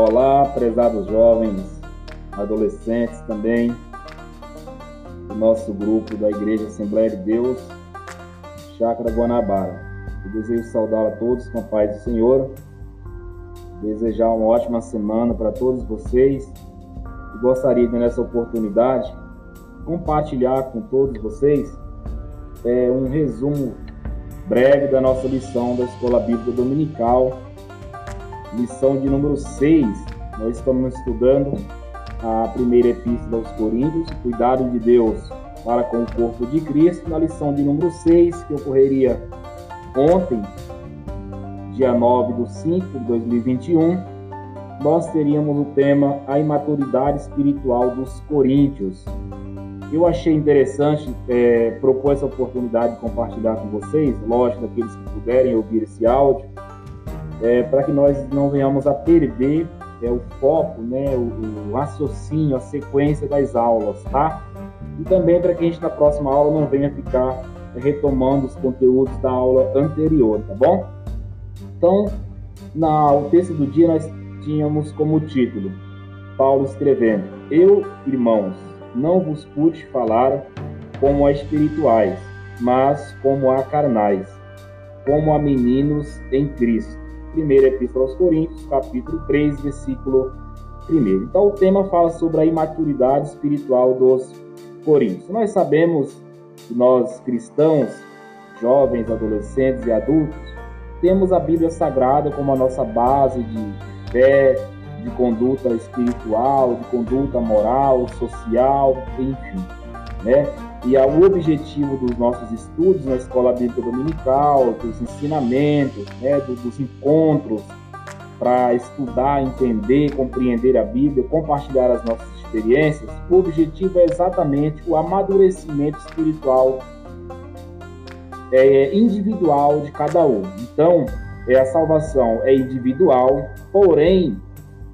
Olá, prezados jovens, adolescentes também, do nosso grupo da Igreja Assembleia de Deus, Chácara Guanabara. Eu desejo saudar a todos com a paz do Senhor, desejar uma ótima semana para todos vocês e gostaria de, nessa oportunidade, compartilhar com todos vocês é, um resumo breve da nossa lição da Escola Bíblica Dominical, lição de número 6. Nós estamos estudando a primeira epístola aos Coríntios, cuidado de Deus para com o corpo de Cristo, na lição de número 6, que ocorreria ontem, dia 9 de 5 de 2021, nós teríamos o tema A Imaturidade Espiritual dos Coríntios. Eu achei interessante é, propor essa oportunidade de compartilhar com vocês, lógico, daqueles que puderem ouvir esse áudio, é, para que nós não venhamos a perder é, o foco, né, o, o, raciocínio, a sequência das aulas, tá? E também para que a gente na próxima aula não venha ficar retomando os conteúdos da aula anterior, tá bom? Então, na, o texto do dia nós tínhamos como título Paulo escrevendo: Eu, irmãos, não vos pude falar como a espirituais, mas como a carnais, como a meninos em Cristo. Primeira Epístola aos Coríntios, capítulo 3, versículo 1. Então o tema fala sobre a imaturidade espiritual dos coríntios. Nós sabemos que nós cristãos, jovens, adolescentes e adultos, temos a Bíblia Sagrada como a nossa base de fé, de conduta espiritual, de conduta moral, social, enfim, né? E o objetivo dos nossos estudos na Escola Bíblica Dominical, dos ensinamentos, né, dos encontros para estudar, entender, compreender a Bíblia, compartilhar as nossas experiências, o objetivo é exatamente o amadurecimento espiritual é, individual de cada um. Então, é, a salvação é individual, porém,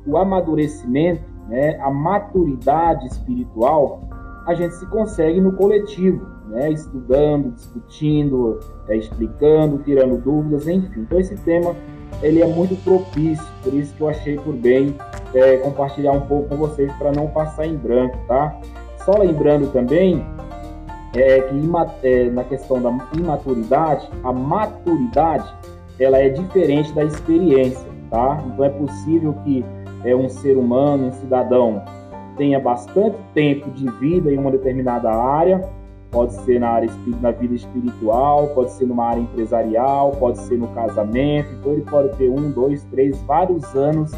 o amadurecimento, né, a maturidade espiritual, a gente se consegue no coletivo, né, estudando, discutindo, é, explicando, tirando dúvidas, enfim. Então esse tema ele é muito propício, por isso que eu achei por bem é, compartilhar um pouco com vocês para não passar em branco, tá? Só lembrando também é, que é, na questão da imaturidade, a maturidade ela é diferente da experiência, tá? Então é possível que é, um ser humano, um cidadão, tenha bastante tempo de vida em uma determinada área, pode ser na área na vida espiritual, pode ser numa área empresarial, pode ser no casamento, então ele pode ter um, dois, três, vários anos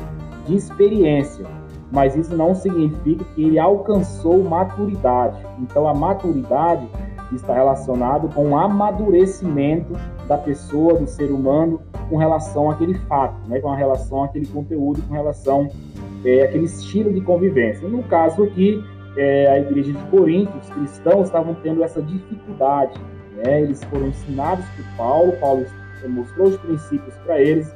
de experiência, mas isso não significa que ele alcançou maturidade. Então a maturidade está relacionado com o amadurecimento da pessoa, do ser humano, com relação àquele fato, né? com relação àquele conteúdo, com relação é, àquele estilo de convivência. No caso aqui, é, a igreja de Corinto, os cristãos estavam tendo essa dificuldade. Né? Eles foram ensinados por Paulo, Paulo mostrou os princípios para eles,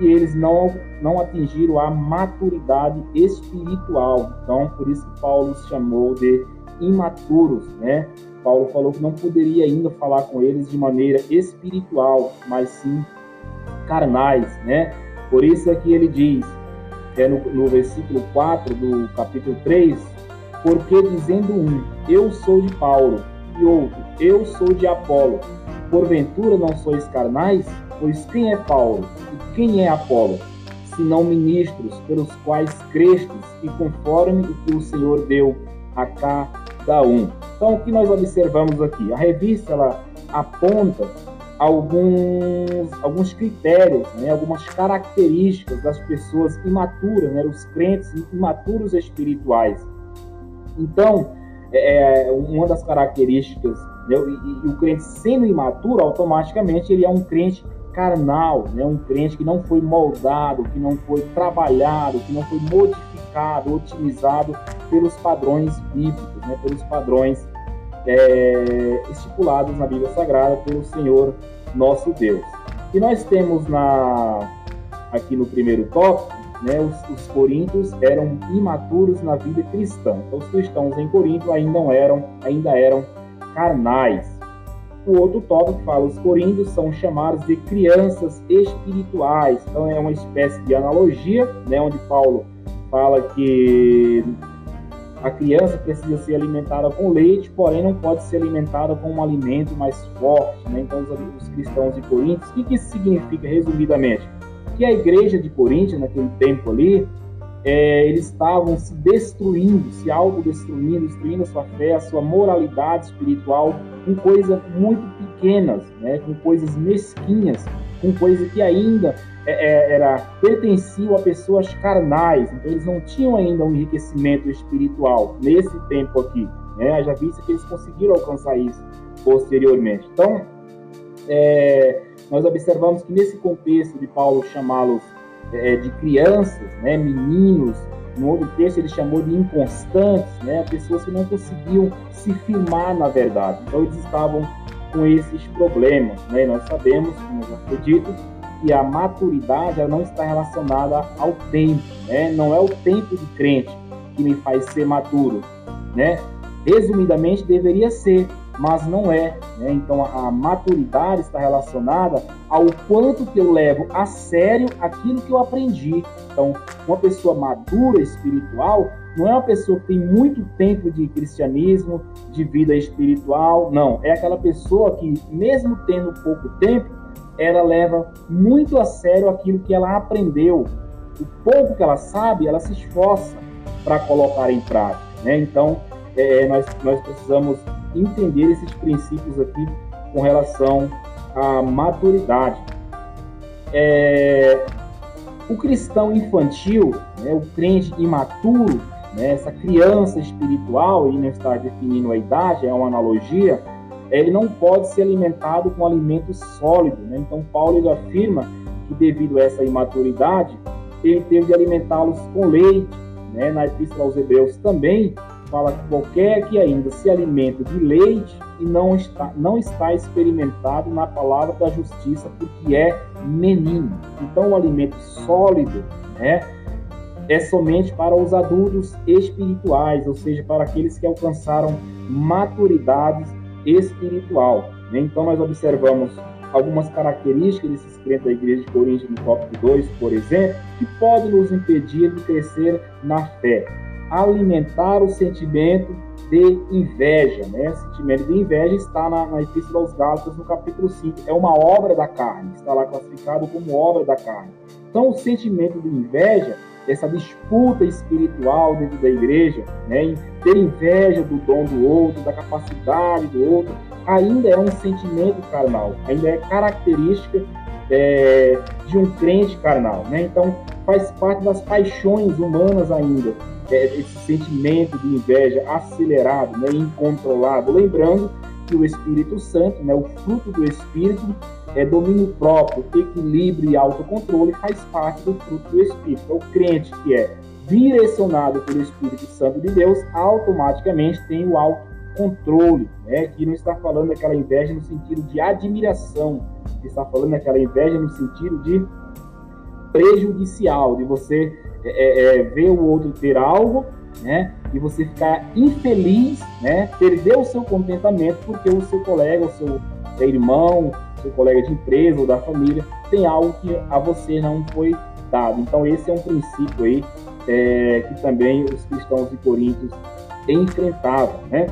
e eles não, não atingiram a maturidade espiritual. Então, por isso que Paulo os chamou de imaturos, né? Paulo falou que não poderia ainda falar com eles de maneira espiritual, mas sim carnais, né? Por isso é que ele diz, é no, no versículo 4 do capítulo 3, porque dizendo um, eu sou de Paulo, e outro, eu sou de Apolo, porventura não sois carnais? Pois quem é Paulo e quem é Apolo? Senão ministros pelos quais crestes e conforme o que o Senhor deu a cada um. Então, o que nós observamos aqui? A revista ela aponta alguns, alguns critérios, né, algumas características das pessoas imaturas, né, os crentes imaturos espirituais. Então, é, é uma das características, né, e, e, o crente sendo imaturo, automaticamente ele é um crente carnal, né, um crente que não foi moldado, que não foi trabalhado, que não foi modificado, otimizado pelos padrões bíblicos, né, pelos padrões é, estipulados na Bíblia Sagrada pelo Senhor nosso Deus. E nós temos na aqui no primeiro tópico, né, os, os coríntios eram imaturos na vida cristã. Então, os cristãos em Corinto ainda eram, ainda eram carnais. o outro tópico fala: os coríntios são chamados de crianças espirituais. Então é uma espécie de analogia, né, onde Paulo fala que a criança precisa ser alimentada com leite, porém não pode ser alimentada com um alimento mais forte. Né? Então, os, os cristãos de Coríntios, o que, que isso significa, resumidamente? Que a igreja de Coríntios, naquele tempo ali, é, eles estavam se destruindo, se autodestruindo, destruindo a sua fé, a sua moralidade espiritual, com coisas muito pequenas, né? com coisas mesquinhas, com coisas que ainda é, é, era pertenciam a pessoas carnais, então eles não tinham ainda um enriquecimento espiritual nesse tempo aqui. Né? Já visto que eles conseguiram alcançar isso posteriormente. Então, é, nós observamos que nesse contexto de Paulo chamá-los é, de crianças, né, meninos, no outro texto ele chamou de inconstantes, né, pessoas que não conseguiam se firmar na verdade. Então eles estavam com esses problemas. Né? nós sabemos, como já foi dito, que a maturidade ela não está relacionada ao tempo, né? Não é o tempo de crente que me faz ser maduro, né? Resumidamente deveria ser, mas não é, né? Então a, a maturidade está relacionada ao quanto que eu levo a sério aquilo que eu aprendi. Então, uma pessoa madura espiritual não é uma pessoa que tem muito tempo de cristianismo, de vida espiritual, não. É aquela pessoa que, mesmo tendo pouco tempo, ela leva muito a sério aquilo que ela aprendeu. O pouco que ela sabe, ela se esforça para colocar em prática. Né? Então, é, nós, nós precisamos entender esses princípios aqui com relação à maturidade. É, o cristão infantil, né, o crente imaturo, né, essa criança espiritual, e não está definindo a idade, é uma analogia, ele não pode ser alimentado com alimento sólido. Né? Então, Paulo ele afirma que, devido a essa imaturidade, ele teve de alimentá-los com leite. Né? Na Epístola aos Hebreus também fala que qualquer que ainda se alimenta de leite e não está, não está experimentado na palavra da justiça, porque é menino. Então, o alimento sólido né, é somente para os adultos espirituais, ou seja, para aqueles que alcançaram maturidades espiritual. Né? Então, nós observamos algumas características desses crentes da igreja de Coríntios, no tópico 2, por exemplo, que podem nos impedir de crescer na fé. Alimentar o sentimento de inveja. Né? O sentimento de inveja está na, na Epístola aos Gálatas, no capítulo 5. É uma obra da carne, está lá classificado como obra da carne. Então, o sentimento de inveja essa disputa espiritual dentro da igreja, né, em ter inveja do dom do outro, da capacidade do outro, ainda é um sentimento carnal, ainda é característica é, de um crente carnal. Né? Então, faz parte das paixões humanas ainda, é, esse sentimento de inveja acelerado, né, incontrolado. Lembrando que o Espírito Santo, né, o fruto do Espírito, é domínio próprio, equilíbrio e autocontrole faz parte do fruto do Espírito. Então, o crente que é direcionado pelo Espírito Santo de Deus, automaticamente tem o autocontrole, né? Aqui não está falando daquela inveja no sentido de admiração, está falando daquela inveja no sentido de prejudicial, de você é, é, é, ver o outro ter algo, né? E você ficar infeliz, né? Perder o seu contentamento porque o seu colega, o seu irmão, seu colega de empresa ou da família, tem algo que a você não foi dado. Então, esse é um princípio aí é, que também os cristãos de Coríntios enfrentavam, né?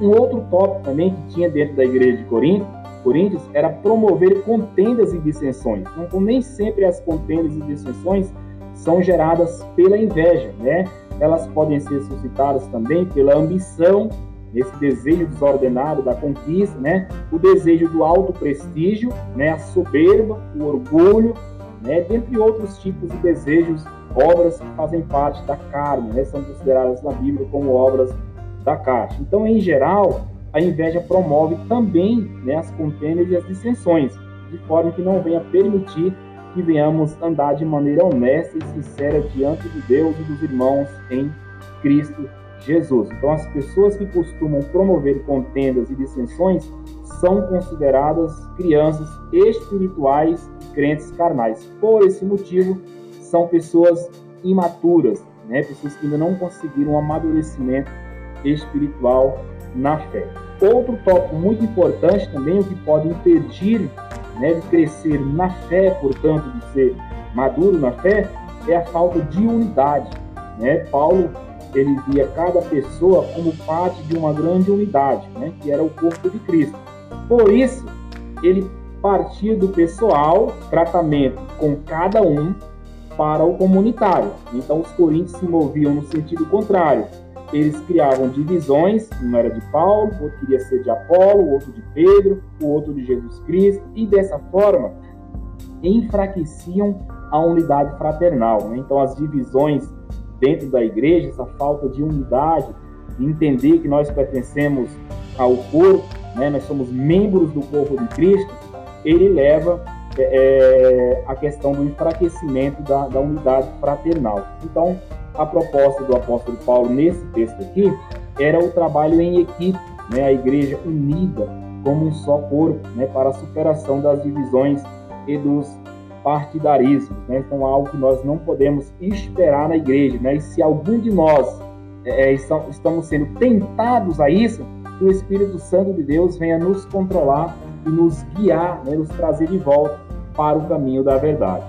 Um outro tópico também que tinha dentro da igreja de Corinto, Coríntios era promover contendas e dissensões. Então, nem sempre as contendas e dissensões são geradas pela inveja, né? Elas podem ser suscitadas também pela ambição esse desejo desordenado da conquista, né? O desejo do alto prestígio, né? A soberba, o orgulho, né? Dentre outros tipos de desejos, obras que fazem parte da carne, né? São consideradas na Bíblia como obras da carne. Então, em geral, a inveja promove também né, as contendas e as dissensões, de forma que não venha permitir que venhamos andar de maneira honesta e sincera diante de Deus e dos irmãos em Cristo Jesus. Então, as pessoas que costumam promover contendas e dissensões são consideradas crianças espirituais crentes carnais. Por esse motivo, são pessoas imaturas, né? pessoas que ainda não conseguiram um amadurecimento espiritual na fé. Outro tópico muito importante também, o que pode impedir né, de crescer na fé, portanto, de ser maduro na fé, é a falta de unidade. Né? Paulo ele via cada pessoa como parte de uma grande unidade, né? que era o corpo de Cristo. Por isso, ele partia do pessoal, tratamento com cada um, para o comunitário. Então, os coríntios se moviam no sentido contrário. Eles criavam divisões, um era de Paulo, outro queria ser de Apolo, outro de Pedro, o outro de Jesus Cristo, e dessa forma enfraqueciam a unidade fraternal. Né? Então, as divisões dentro da igreja, essa falta de unidade, de entender que nós pertencemos ao corpo, né? nós somos membros do corpo de Cristo, ele leva é, é, a questão do enfraquecimento da, da unidade fraternal. Então, a proposta do apóstolo Paulo nesse texto aqui era o trabalho em equipe, né? a igreja unida como um só corpo, né? para a superação das divisões e dos partidarismos. Né? Então, algo que nós não podemos esperar na igreja. Né? E se algum de nós é, é estamos sendo tentados a isso, que o Espírito Santo de Deus venha nos controlar e nos guiar, né? nos trazer de volta para o caminho da verdade.